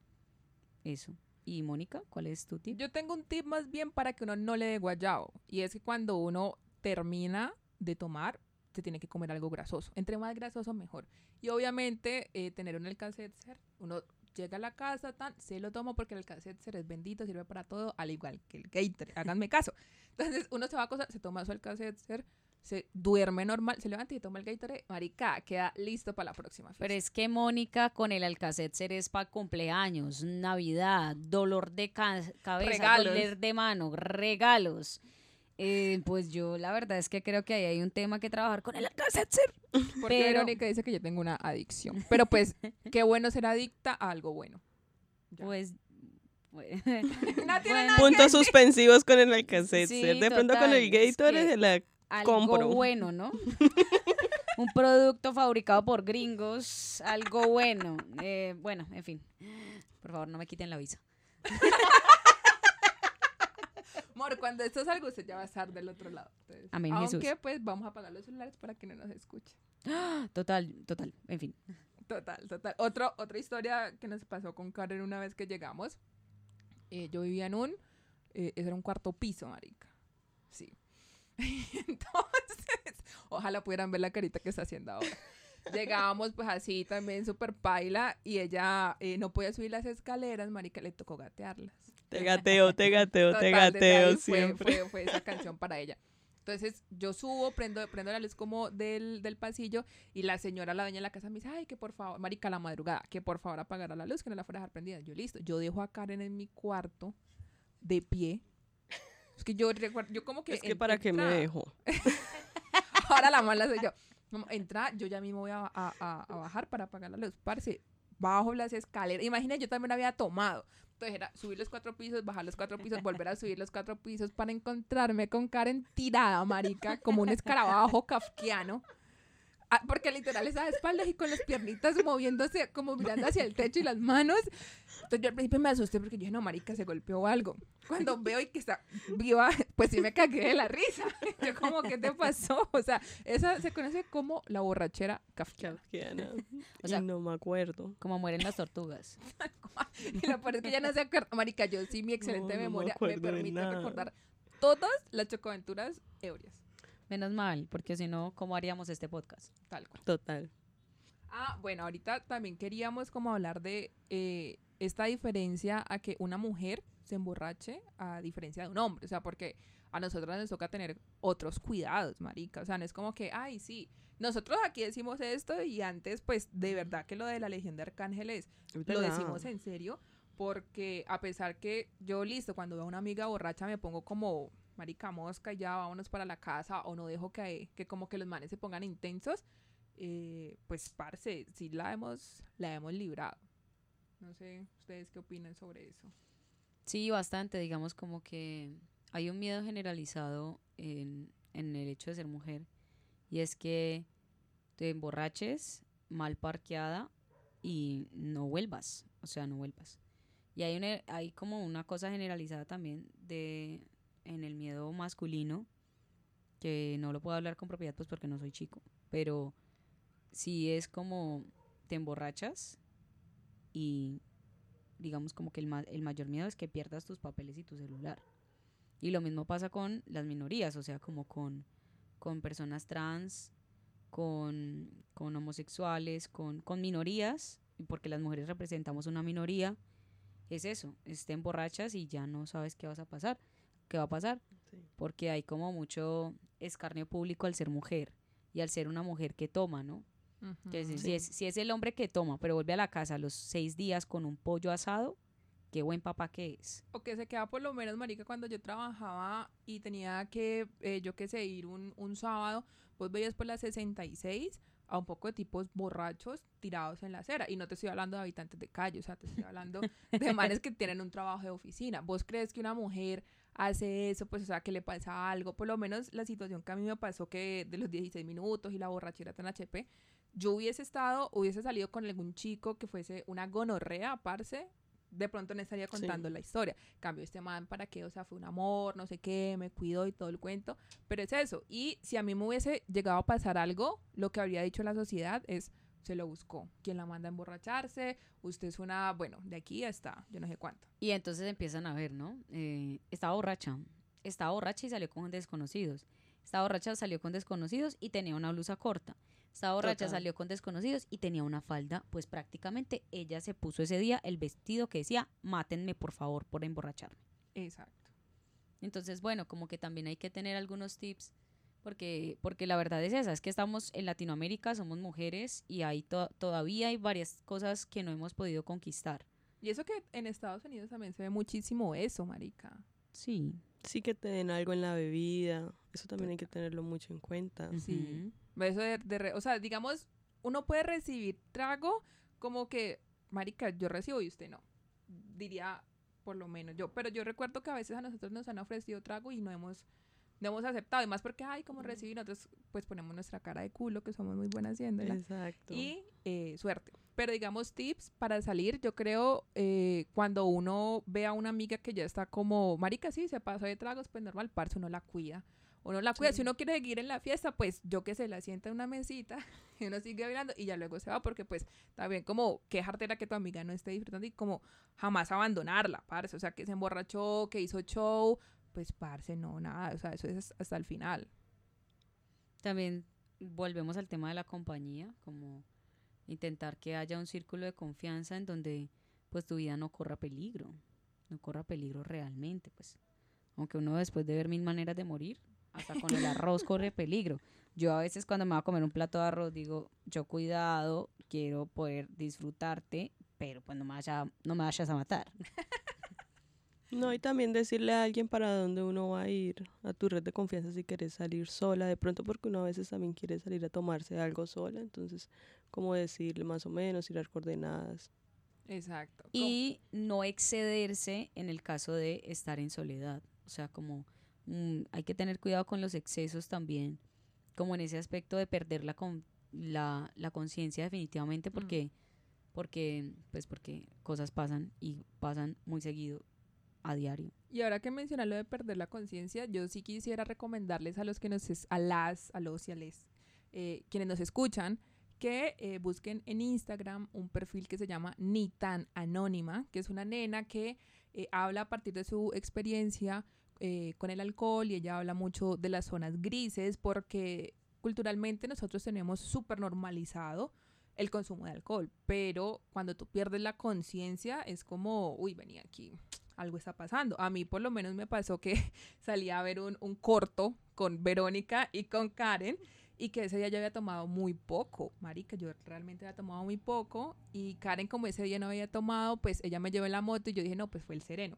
eso. Y Mónica, ¿cuál es tu tip? Yo tengo un tip más bien para que uno no le dé guayao. Y es que cuando uno termina de tomar, se tiene que comer algo grasoso. Entre más grasoso, mejor. Y obviamente, eh, tener un Alka-Seltzer, uno llega a la casa, tan, se lo toma porque el Alka-Seltzer es bendito, sirve para todo, al igual que el Gatorade. Háganme caso. Entonces, uno se va a acostar, se toma su Alka-Seltzer, se duerme normal, se levanta y toma el Gatorade, marica, queda listo para la próxima Pero fiesta. es que Mónica con el Alcacetzer es para cumpleaños, Navidad, dolor de ca- cabeza, Regalos. dolor de mano, regalos. Eh, pues yo la verdad es que creo que ahí hay un tema que trabajar con el Alcacetzer. Porque pero- Verónica dice que yo tengo una adicción. Pero pues, qué bueno ser adicta a algo bueno. Ya. Pues... pues- No tiene bueno, nada Puntos suspensivos con el Alcacetzer. Sí, de pronto con el total, es Gatorade que- la algo compro. bueno, ¿no? un producto fabricado por gringos, algo bueno. Eh, bueno, en fin. Por favor, no me quiten la visa. Amor, cuando esto salga, usted ya va a estar del otro lado. Entonces, Amén, aunque, Jesús. pues, vamos a apagar los celulares para que no nos escuchen. Total, total, en fin. Total, total. Otro, otra historia que nos pasó con Karen una vez que llegamos. eh, yo vivía en un... eh, ese era un cuarto piso, marica. Sí. Entonces, ojalá pudieran ver la carita que está haciendo ahora. Llegábamos pues así también súper paila y ella eh, no podía subir las escaleras, marica, le tocó gatearlas. Te gateo, te gateo, te Total, gateo fue, siempre. Fue, fue esa canción para ella. Entonces yo subo, prendo, prendo la luz como del, del pasillo y la señora, la dueña de la casa me dice, ay, que por favor, marica, la madrugada, que por favor apagara la luz, que no la fuera a dejar prendida. Yo listo, yo dejo a Karen en mi cuarto de pie. Es que yo recuerdo, yo como que... Es que para qué me dejo. Ahora la mala soy yo. Entra, yo ya mismo voy a, a- a- a bajar para apagar la luz. Parce, bajo las escaleras. Imagina, yo también había tomado. Entonces era subir los cuatro pisos, bajar los cuatro pisos, volver a subir los cuatro pisos para encontrarme con Karen tirada, marica, como un escarabajo kafkiano. Ah, porque literal estaba de espaldas y con las piernitas moviéndose, como mirando hacia el techo y las manos. Entonces yo al principio me asusté porque yo dije, no, marica, se golpeó algo. Cuando veo y que está viva, pues sí me cagué de la risa. Yo como, ¿qué te pasó? O sea, esa se conoce como la borrachera kafkiana. Kafkiana. O sea- Y no me acuerdo. Como mueren las tortugas. Y lo peor es que ya no se acuerda. Marica, yo sí, mi excelente No, no me memoria me, de permite recordar todas las chocoaventuras ebrias. Menos mal, porque si no, ¿cómo haríamos este podcast? Tal cual. Total. Ah, bueno, ahorita también queríamos como hablar de eh, esta diferencia a que una mujer se emborrache a diferencia de un hombre. O sea, porque a nosotros nos toca tener otros cuidados, marica. O sea, no es como que, ay, sí, nosotros aquí decimos esto y antes, pues, de verdad que lo de la Legión de Arcángeles Es lo decimos en serio, porque a pesar que yo, listo, cuando veo a una amiga borracha me pongo como marica mosca ya vámonos para la casa o no dejo que, que como que los manes se pongan intensos, eh, pues, parce, sí la hemos, la hemos librado. No sé, ¿ustedes qué opinan sobre eso? Sí, bastante, digamos como que hay un miedo generalizado en, en el hecho de ser mujer y es que te emborraches mal parqueada y no vuelvas, o sea, no vuelvas. Y hay, una, hay como una cosa generalizada también de en el miedo masculino que no lo puedo hablar con propiedad pues porque no soy chico, pero sí es como te emborrachas y digamos como que el, ma- el mayor miedo es que pierdas tus papeles y tu celular. Y lo mismo pasa con las minorías, o sea, como con, con personas trans, con, con homosexuales, con, con minorías, porque las mujeres representamos una minoría, es eso, es te emborrachas y ya no sabes qué vas a pasar, qué va a pasar, Sí. porque hay como mucho escarnio público al ser mujer y al ser una mujer que toma, ¿no? Que si, es, si es el hombre que toma, pero vuelve a la casa a los seis días con un pollo asado, qué buen papá que es. O que se queda por lo menos, marica, cuando yo trabajaba y tenía que, eh, yo qué sé, ir un, un sábado, vos veías por la 66 a un poco de tipos borrachos tirados en la acera. Y no te estoy hablando de habitantes de calle, o sea, te estoy hablando de manes que tienen un trabajo de oficina. ¿Vos crees que una mujer hace eso? Pues, o sea, que le pasa algo. Por lo menos la situación que a mí me pasó que de los 16 minutos y la borrachera tan HP, yo hubiese estado, hubiese salido con algún chico que fuese una gonorrea, parce, de pronto no estaría contando la historia. Cambio este man para qué, o sea, fue un amor, no sé qué, me cuidó y todo el cuento, pero es eso. Y si a mí me hubiese llegado a pasar algo, lo que habría dicho la sociedad es se lo buscó. ¿Quién la manda a emborracharse? Usted es una, bueno, de aquí hasta yo no sé cuánto. Y entonces empiezan a ver, ¿no? Eh, estaba borracha, estaba borracha y salió con desconocidos. Estaba borracha, salió con desconocidos y tenía una blusa corta. Estaba borracha, Total. salió con desconocidos y tenía una falda. Pues prácticamente ella se puso ese día el vestido que decía, mátenme por favor por emborracharme. Exacto. Entonces, bueno, como que también hay que tener algunos tips, porque, porque la verdad es esa, es que estamos en Latinoamérica, somos mujeres y hay to- todavía hay varias cosas que no hemos podido conquistar. Y eso que en Estados Unidos también se ve muchísimo eso, marica. Sí. Sí que te den algo en la bebida. Eso también hay que tenerlo mucho en cuenta. Sí. Eso de, de re- o sea, digamos, uno puede recibir trago como que, marica, yo recibo y usted no. Diría, por lo menos yo. Pero yo recuerdo que a veces a nosotros nos han ofrecido trago y no hemos, no hemos aceptado. Y más porque, ay, como recibí, nosotros pues ponemos nuestra cara de culo, que somos muy buenas haciéndola. Exacto. Y eh, suerte. Pero digamos, tips para salir, yo creo, eh, cuando uno ve a una amiga que ya está como, marica, sí, se pasó de tragos, pues normal, parce, uno la cuida. Uno la cuida. Si uno quiere seguir en la fiesta, pues yo que sé, la sienta en una mesita y uno sigue bailando y ya luego se va, porque pues también como qué jartera que tu amiga no esté disfrutando y como jamás abandonarla, parce. O sea, que se emborrachó, que hizo show, pues parce, no, nada. O sea, eso es hasta el final. También volvemos al tema de la compañía, como intentar que haya un círculo de confianza en donde pues tu vida no corra peligro, no corra peligro realmente, pues. Aunque uno después de ver mil maneras de morir, hasta con el arroz corre peligro. Yo a veces cuando me voy a comer un plato de arroz digo, yo cuidado, quiero poder disfrutarte, pero pues no me, vaya, no me vayas a matar. No, y también decirle a alguien para dónde uno va a ir, a tu red de confianza si quieres salir sola, de pronto porque uno a veces también quiere salir a tomarse algo sola, entonces, como decirle más o menos, ir a dar coordenadas. Exacto. Y no excederse en el caso de estar en soledad. O sea, como mm, hay que tener cuidado con los excesos también, como en ese aspecto de perder la, con- la, la conciencia definitivamente porque, porque, pues porque cosas pasan y pasan muy seguido a diario. Y ahora que mencionas lo de perder la conciencia, yo sí quisiera recomendarles a los que nos, es- a las, a los y a les, eh, quienes nos escuchan, que eh, busquen en Instagram un perfil que se llama Ni tan Anónima, que es una nena que eh, habla a partir de su experiencia eh, con el alcohol y ella habla mucho de las zonas grises porque culturalmente nosotros tenemos súper normalizado el consumo de alcohol, pero cuando tú pierdes la conciencia es como, uy, venía aquí, algo está pasando. A mí por lo menos me pasó que salí a ver un, un corto con Verónica y con Karen y que ese día yo había tomado muy poco, marica, yo realmente había tomado muy poco y Karen como ese día no había tomado, pues ella me llevó en la moto y yo dije, no, pues fue el sereno.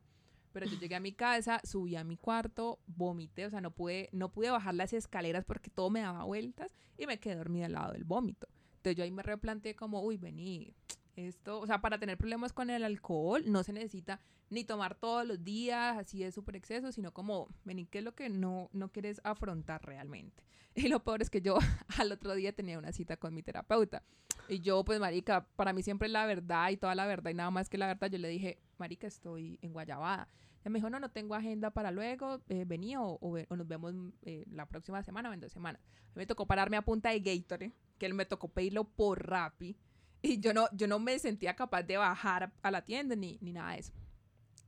Pero yo llegué a mi casa, subí a mi cuarto, vomité, o sea, no pude, no pude bajar las escaleras porque todo me daba vueltas y me quedé dormida al lado del vómito. Entonces yo ahí me replanteé como, uy, vení, esto, o sea, para tener problemas con el alcohol no se necesita ni tomar todos los días, así de súper exceso, sino como, vení, ¿qué es lo que no, no quieres afrontar realmente? Y lo peor es que yo al otro día tenía una cita con mi terapeuta. Y yo, pues, marica, para mí siempre la verdad y toda la verdad y nada más que la verdad, yo le dije, marica, estoy en Guayabada. Ella me dijo, no, no tengo agenda para luego, eh, vení o, o o nos vemos eh, la próxima semana o en dos semanas. A mí me tocó pararme a punta de Gatorade, que él me tocó pedirlo por Rappi. Y yo no, yo no me sentía capaz de bajar a la tienda ni, ni nada de eso.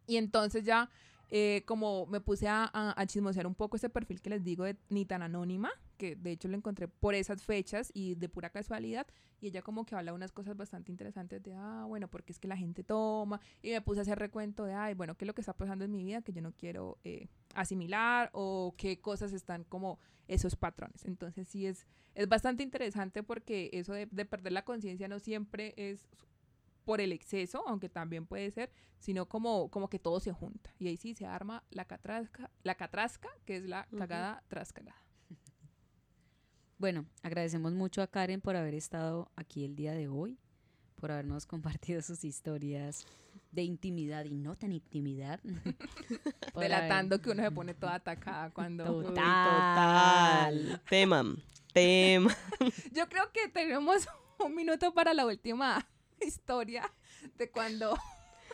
Y entonces ya, eh, como me puse a, a, chismosear un poco ese perfil que les digo de ni tan anónima, que de hecho lo encontré por esas fechas y de pura casualidad, y ella como que habla unas cosas bastante interesantes de, ah, bueno, porque es que la gente toma, y me puse a hacer recuento de, ay, bueno, ¿qué es lo que está pasando en mi vida que yo no quiero eh, asimilar o qué cosas están como esos patrones? Entonces sí es, es bastante interesante porque eso de perder la conciencia no siempre es por el exceso, aunque también puede ser, sino como, como que todo se junta. Y ahí sí se arma la catrasca, la catrasca, que es la cagada tras cagada. Bueno, agradecemos mucho a Karen por haber estado aquí el día de hoy, por habernos compartido sus historias de intimidad y no tan intimidad. haber- Delatando que uno se pone toda atacada cuando... Total. Uy, total. Tema. Tema. Yo creo que tenemos un minuto para la última historia de cuando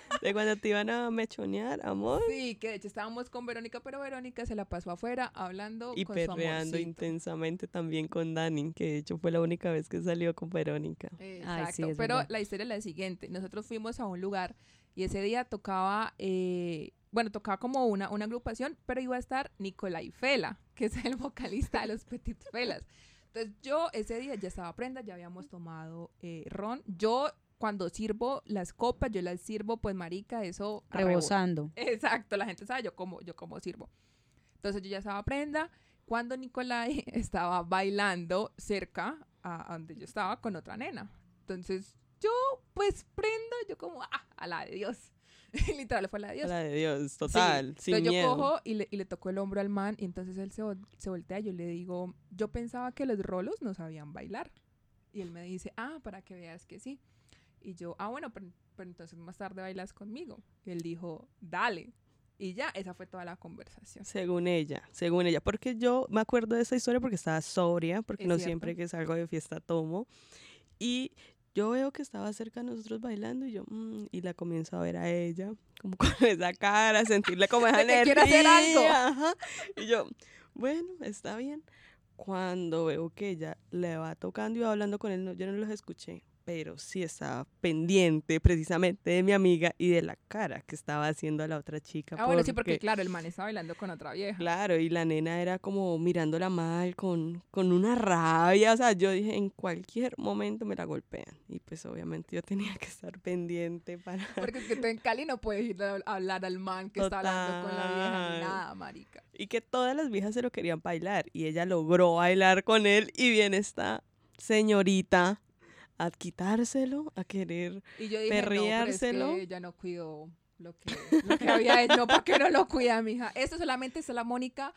De cuando te iban a mechonear, amor. Sí, que de hecho estábamos con Verónica, pero Verónica se la pasó afuera hablando Y con su perreando amorcito. intensamente también con Dani, que de hecho fue la única vez que salió con Verónica. Exacto. sí, pero verdad. la historia es la siguiente. Nosotros fuimos a un lugar y ese día tocaba, eh, bueno, tocaba como una, una agrupación, pero iba a estar Nicolai Fela, que es el vocalista de los Petit Felas. Entonces yo ese día ya estaba prenda, ya habíamos tomado eh, ron. Yo cuando sirvo las copas, yo las sirvo, pues marica, eso a rebo- rebosando. Exacto, la gente sabe yo cómo, yo cómo sirvo. Entonces yo ya estaba prenda cuando Nicolai estaba bailando cerca a, a donde yo estaba con otra nena. Entonces yo pues prendo, yo como, ah, a la de Dios. Literal fue a la de A Dios. la de Dios, Sí. total, sin Entonces yo miedo. cojo y le, y le toco el hombro al man y entonces él se, se voltea. Yo le digo, yo pensaba que los rolos no sabían bailar. Y él me dice, ah, para que veas que sí. Y yo, ah, bueno, pero, pero entonces más tarde bailas conmigo. Y él dijo, dale. Y ya, esa fue toda la conversación. Según ella, según ella. Porque yo me acuerdo de esa historia porque estaba sobria, porque Es no cierto. siempre que salgo de fiesta tomo. Y yo veo que estaba cerca de nosotros bailando y yo, mm, y la comienzo a ver a ella, como con esa cara, sentirle como esa quiere hacer algo. energía, ajá. Y yo, bueno, está bien. Cuando veo que ella le va tocando y va hablando con él, no, yo no los escuché, pero sí estaba pendiente precisamente de mi amiga y de la cara que estaba haciendo a la otra chica. Ah, bueno, sí, porque claro, el man estaba bailando con otra vieja. Claro, y la nena era como mirándola mal, con, con una rabia. O sea, yo dije, en cualquier momento me la golpean. Y pues obviamente yo tenía que estar pendiente para... Porque es que tú en Cali no puedes ir a hablar al man que está hablando con la vieja ni nada, marica. Y que todas las viejas se lo querían bailar. Y ella logró bailar con él. Y viene esta señorita a quitárselo, a querer... Y yo dije, no, pero es Perreárselo. que ella no cuidó lo que, lo que había hecho. No, ¿para qué no lo cuida, mija? Esto solamente es la Mónica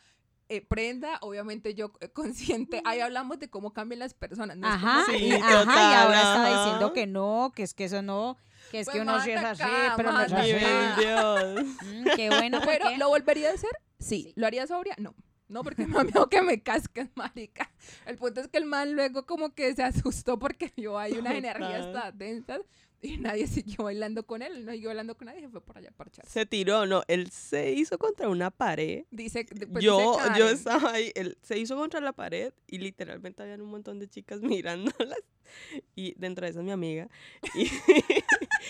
eh, prenda, obviamente yo eh, consciente. Ahí hablamos de cómo cambian las personas. No Ajá, Sí, y, ajá, y ahora está diciendo que no, que es que eso no, que es Pues que uno sí es así, pero no es así. Dios. Mm, qué bueno, Pero, ¿lo volvería a hacer? Sí. Sí. ¿Lo haría sobria? No. No, porque miedo que me casquen, marica. El punto es que el man luego como que se asustó porque vio ahí unas energías tan densas y nadie siguió bailando con él. No siguió bailando con nadie, se fue por allá a parcharse. Se tiró, no, él se hizo contra una pared. Dice, pues, yo, dice yo estaba ahí, él se hizo contra la pared y literalmente habían un montón de chicas mirándolas y dentro de esas mi amiga y,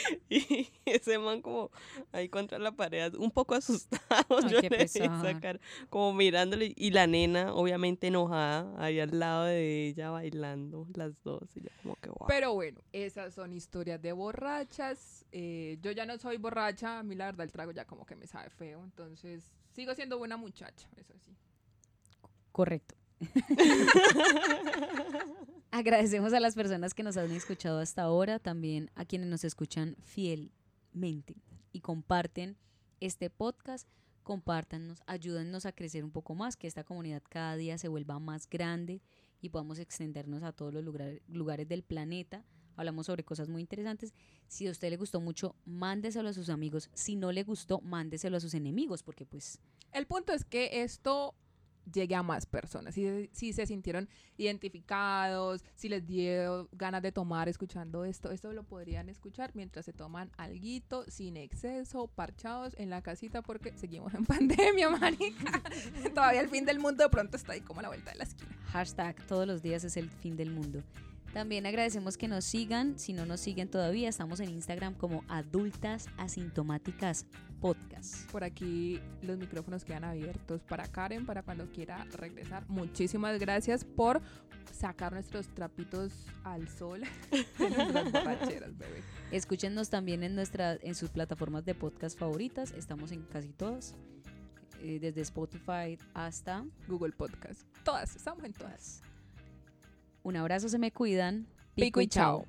y ese man como ahí contra la pared un poco asustado Ay, yo qué le vi cara, como mirándole y la nena obviamente enojada ahí al lado de ella bailando las dos y yo como que wow Pero bueno, esas son historias de borrachas. Eh, yo ya no soy borracha, a mí la verdad el trago ya como que me sabe feo, entonces sigo siendo buena muchacha, eso sí. correcto. Agradecemos a las personas que nos han escuchado hasta ahora, también a quienes nos escuchan fielmente y comparten este podcast. Compártanos, ayúdennos a crecer un poco más, que esta comunidad cada día se vuelva más grande y podamos extendernos a todos los lugares, del planeta. Hablamos sobre cosas muy interesantes. Si a usted le gustó mucho, mándeselo a sus amigos. Si no le gustó, mándeselo a sus enemigos, porque pues El punto es que esto llegue a más personas, si, si se sintieron identificados, si les dio ganas de tomar escuchando esto, esto lo podrían escuchar mientras se toman alguito, sin exceso, parchados en la casita porque seguimos en pandemia, marica. Todavía el fin del mundo de pronto está ahí como a la vuelta de la esquina. Hashtag todos los días es el fin del mundo. También agradecemos que nos sigan. Si no nos siguen todavía, estamos en Instagram como Adultas Asintomáticas Podcast. Por aquí los micrófonos quedan abiertos para Karen, para cuando quiera regresar. Muchísimas gracias por sacar nuestros trapitos al sol de nuestras borracheras, bebé. Escúchenos también en, nuestra, en sus plataformas de podcast favoritas. Estamos en casi todas. eh, desde Spotify hasta Google Podcast. Todas, estamos en todas. Un abrazo, se me cuidan. Pico y chao.